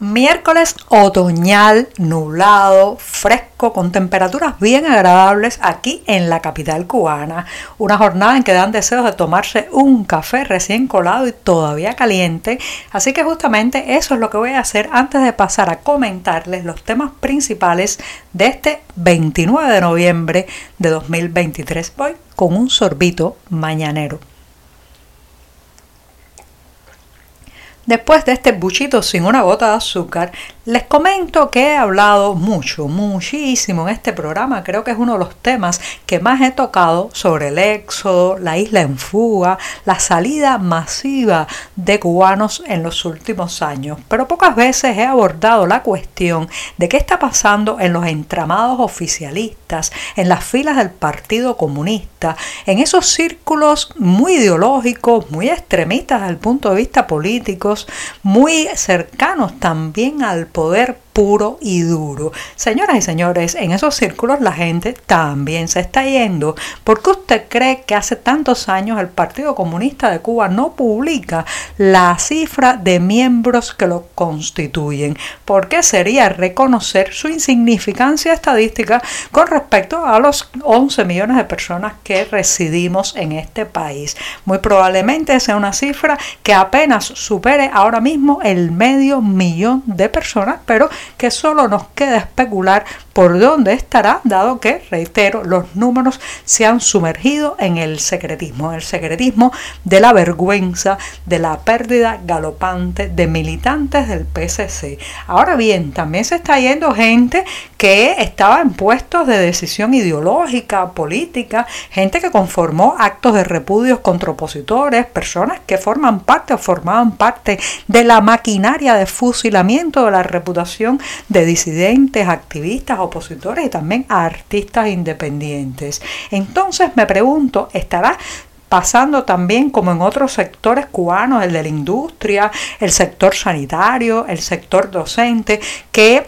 Miércoles otoñal, nublado, fresco, con temperaturas bien agradables aquí en la capital cubana. Una jornada en que dan deseos de tomarse un café recién colado y todavía caliente. Así que justamente eso es lo que voy a hacer antes de pasar a comentarles los temas principales de este 29 de noviembre de 2023. Voy con un sorbito mañanero. Después de este buchito sin una gota de azúcar, les comento que he hablado mucho, muchísimo en este programa. Creo que es uno de los temas que más he tocado sobre el éxodo, la isla en fuga, la salida masiva de cubanos en los últimos años. Pero pocas veces he abordado la cuestión de qué está pasando en los entramados oficialistas, en las filas del Partido Comunista, en esos círculos muy ideológicos, muy extremistas desde el punto de vista político muy cercanos también al poder puro y duro. Señoras y señores, en esos círculos la gente también se está yendo. ¿Por qué usted cree que hace tantos años el Partido Comunista de Cuba no publica la cifra de miembros que lo constituyen? Porque sería reconocer su insignificancia estadística con respecto a los 11 millones de personas que residimos en este país. Muy probablemente sea una cifra que apenas supere ahora mismo el medio millón de personas, pero que solo nos queda especular por dónde estará, dado que, reitero, los números se han sumergido en el secretismo, en el secretismo de la vergüenza, de la pérdida galopante de militantes del PSC. Ahora bien, también se está yendo gente que estaba en puestos de decisión ideológica, política, gente que conformó actos de repudios contra opositores, personas que forman parte o formaban parte de la maquinaria de fusilamiento de la reputación de disidentes, activistas, y también a artistas independientes. Entonces me pregunto, ¿estará pasando también como en otros sectores cubanos, el de la industria, el sector sanitario, el sector docente, que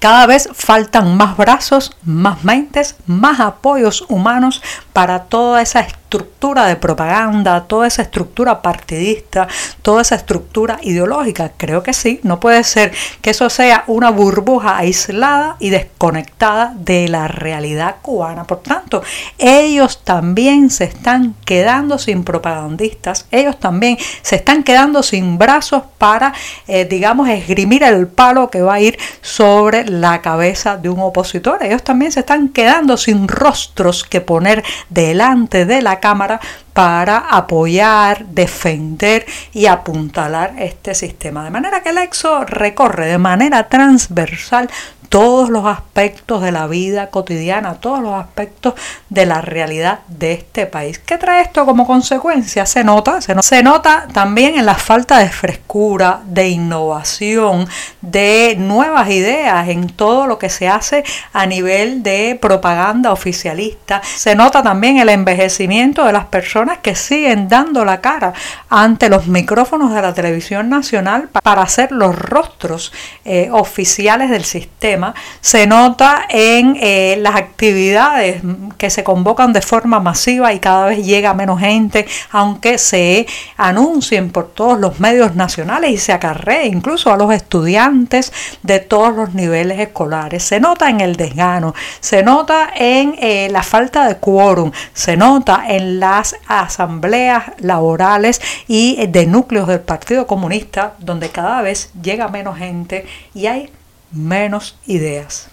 cada vez faltan más brazos, más mentes, más apoyos humanos para toda esa estructura de propaganda, toda esa estructura partidista, toda esa estructura ideológica. Creo que sí, no puede ser que eso sea una burbuja aislada y desconectada de la realidad cubana. Por tanto, ellos también se están quedando sin propagandistas, ellos también se están quedando sin brazos para, eh, digamos, esgrimir el palo que va a ir sobre la cabeza de un opositor. Ellos también se están quedando sin rostros que poner delante de la Cámara para apoyar, defender y apuntalar este sistema. De manera que el EXO recorre de manera transversal todos los aspectos de la vida cotidiana, todos los aspectos de la realidad de este país. ¿Qué trae esto como consecuencia? Se nota, se, nota también en la falta de frescura, de innovación, de nuevas ideas en todo lo que se hace a nivel de propaganda oficialista. Se nota también el envejecimiento de las personas que siguen dando la cara ante los micrófonos de la televisión nacional para hacer los rostros eh, oficiales del sistema se nota en eh, las actividades que se convocan de forma masiva y cada vez llega menos gente, aunque se anuncien por todos los medios nacionales y se acarree incluso a los estudiantes de todos los niveles escolares. Se nota en el desgano, se nota en eh, la falta de quórum, se nota en las asambleas laborales y de núcleos del Partido Comunista, donde cada vez llega menos gente y hay menos ideas.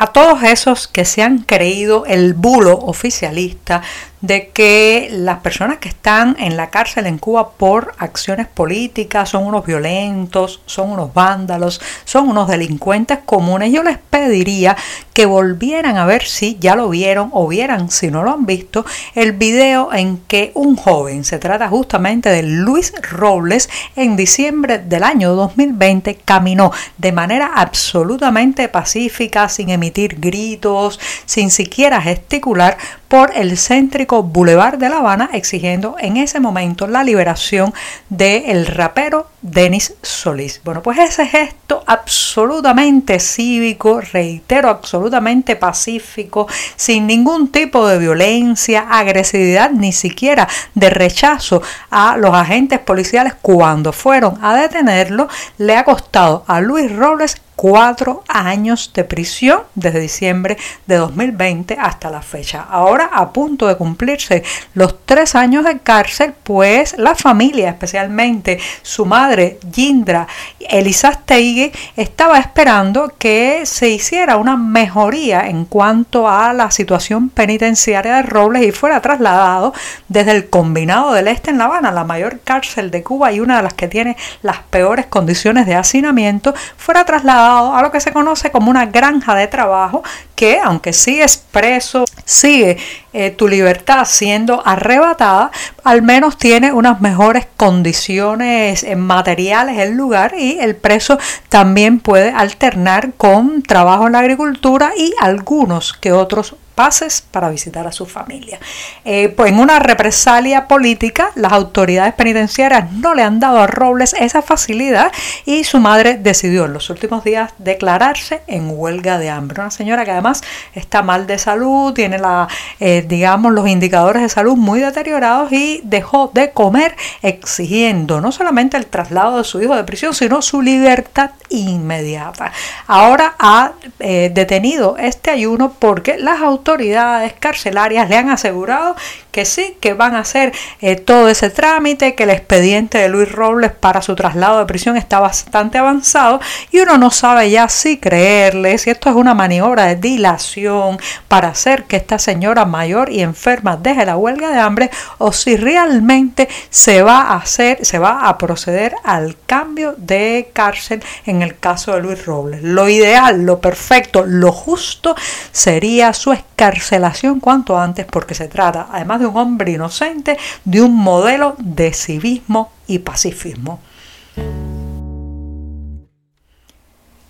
A todos esos que se han creído el bulo oficialista de que las personas que están en la cárcel en Cuba por acciones políticas son unos violentos, son unos vándalos, son unos delincuentes comunes. Yo les pediría que volvieran a ver si ya lo vieron o vieran, si no lo han visto, el video en que un joven, se trata justamente de Luis Robles, en diciembre del año 2020 caminó de manera absolutamente pacífica, sin emitir gritos, sin siquiera gesticular, por el céntrico Boulevard de La Habana, exigiendo en ese momento la liberación del rapero Denis Solís. Bueno, pues ese gesto absolutamente cívico, reitero, absolutamente pacífico, sin ningún tipo de violencia, agresividad, ni siquiera de rechazo a los agentes policiales cuando fueron a detenerlo, le ha costado a Luis Robles cuatro años de prisión desde diciembre de 2020 hasta la fecha. Ahora a punto de cumplirse los tres años de cárcel, pues la familia, especialmente su madre Yindra Elizastegue, estaba esperando que se hiciera una mejoría en cuanto a la situación penitenciaria de Robles y fuera trasladado desde el Combinado del Este en La Habana, la mayor cárcel de Cuba y una de las que tiene las peores condiciones de hacinamiento, fuera trasladado a lo que se conoce como una granja de trabajo que aunque sigue preso, sigue eh, tu libertad siendo arrebatada, al menos tiene unas mejores condiciones materiales el lugar y el preso también puede alternar con trabajo en la agricultura y algunos que otros pases para visitar a su familia. Eh, pues en una represalia política, las autoridades penitenciarias no le han dado a Robles esa facilidad y su madre decidió en los últimos días declararse en huelga de hambre. Una señora que además está mal de salud, tiene la, eh, digamos, los indicadores de salud muy deteriorados y dejó de comer exigiendo no solamente el traslado de su hijo de prisión, sino su libertad inmediata. Ahora ha eh, detenido este ayuno porque las autoridades autoridades carcelarias le han asegurado que sí, que van a hacer eh, todo ese trámite, que el expediente de Luis Robles para su traslado de prisión está bastante avanzado y uno no sabe ya si creerle, si esto es una maniobra de dilación para hacer que esta señora mayor y enferma deje la huelga de hambre o si realmente se va a hacer, se va a proceder al cambio de cárcel en el caso de Luis Robles. Lo ideal, lo perfecto, lo justo sería su carcelación cuanto antes porque se trata, además de un hombre inocente, de un modelo de civismo y pacifismo.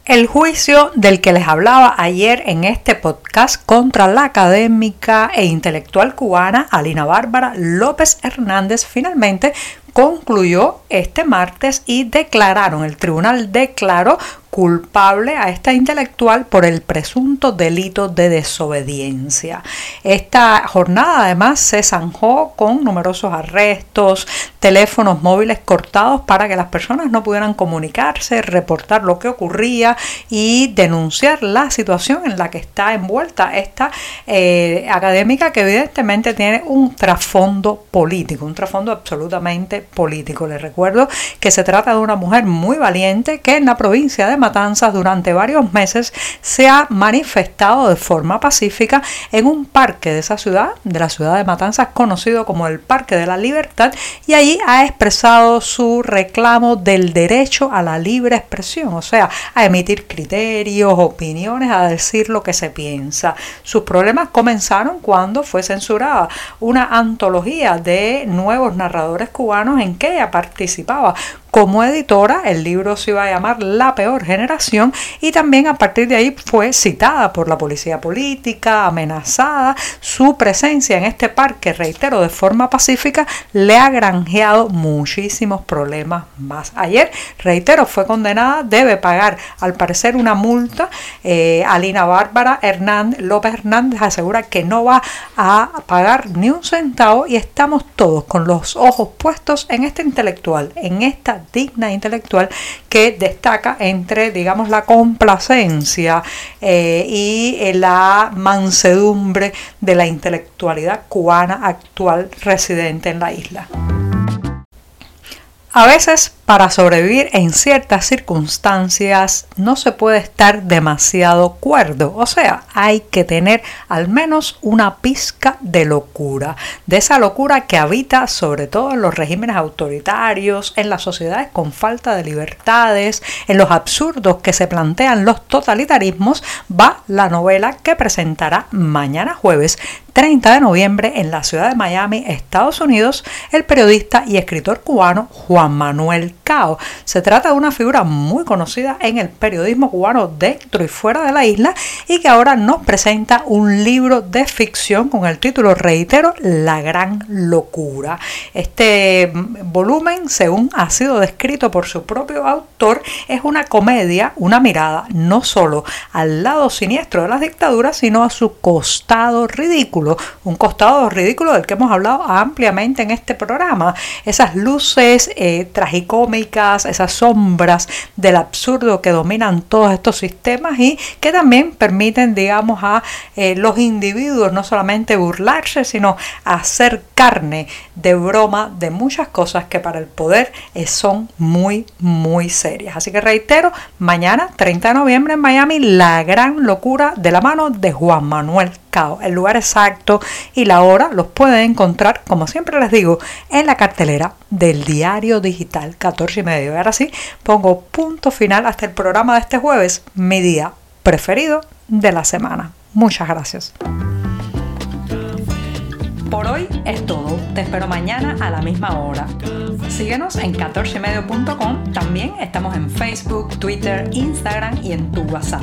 El juicio del que les hablaba ayer en este podcast contra la académica e intelectual cubana Alina Bárbara López Hernández finalmente concluyó este martes y declararon, el tribunal declaró culpable a esta intelectual por el presunto delito de desobediencia. Esta jornada además se zanjó con numerosos arrestos, teléfonos móviles cortados para que las personas no pudieran comunicarse, reportar lo que ocurría y denunciar la situación en la que está envuelta esta eh, académica que evidentemente tiene un trasfondo político, un trasfondo absolutamente político. Les recuerdo que se trata de una mujer muy valiente que en la provincia de Matanzas durante varios meses se ha manifestado de forma pacífica en un parque de esa ciudad, de la ciudad de Matanzas, conocido como el Parque de la Libertad, y allí ha expresado su reclamo del derecho a la libre expresión, o sea, a emitir criterios, opiniones, a decir lo que se piensa. Sus problemas comenzaron cuando fue censurada una antología de nuevos narradores cubanos en qué participaba como editora. El libro se iba a llamar La peor generación y también a partir de ahí fue citada por la policía política, amenazada. Su presencia en este parque, reitero, de forma pacífica, le ha granjeado muchísimos problemas más. Ayer, reitero, fue condenada, debe pagar al parecer una multa. Eh, Alina Bárbara Hernández, López Hernández asegura que no va a pagar ni un centavo y estamos todos con los ojos puestos en este intelectual, en esta digna intelectual que destaca entre, digamos, la complacencia eh, y eh, la mansedumbre de la intelectualidad cubana actual residente en la isla. A veces para sobrevivir en ciertas circunstancias no se puede estar demasiado cuerdo, o sea, hay que tener al menos una pizca de locura, de esa locura que habita sobre todo en los regímenes autoritarios, en las sociedades con falta de libertades, en los absurdos que se plantean los totalitarismos, va la novela que presentará mañana jueves 30 de noviembre en la ciudad de Miami, Estados Unidos, el periodista y escritor cubano Juan Manuel Se trata de una figura muy conocida en el periodismo cubano dentro y fuera de la isla y que ahora nos presenta un libro de ficción con el título, reitero, La Gran Locura. Este volumen, según ha sido descrito por su propio autor, es una comedia, una mirada no solo al lado siniestro de las dictaduras, sino a su costado ridículo, un costado ridículo del que hemos hablado ampliamente en este programa. Esas luces eh, tragicómicas, esas sombras del absurdo que dominan todos estos sistemas y que también permiten, digamos, a eh, los individuos no solamente burlarse, sino hacer carne de broma de muchas cosas que para el poder eh, son muy, muy serias. Así que reitero, mañana, 30 de noviembre en Miami, la gran locura de la mano de Juan Manuel El lugar exacto y la hora los pueden encontrar, como siempre les digo, en la cartelera del diario digital 14 y medio. Y ahora sí, pongo punto final hasta el programa de este jueves, mi día preferido de la semana. Muchas gracias. Por hoy es todo. Te espero mañana a la misma hora. Síguenos en 14medio.com. También estamos en Facebook, Twitter, Instagram y en tu WhatsApp.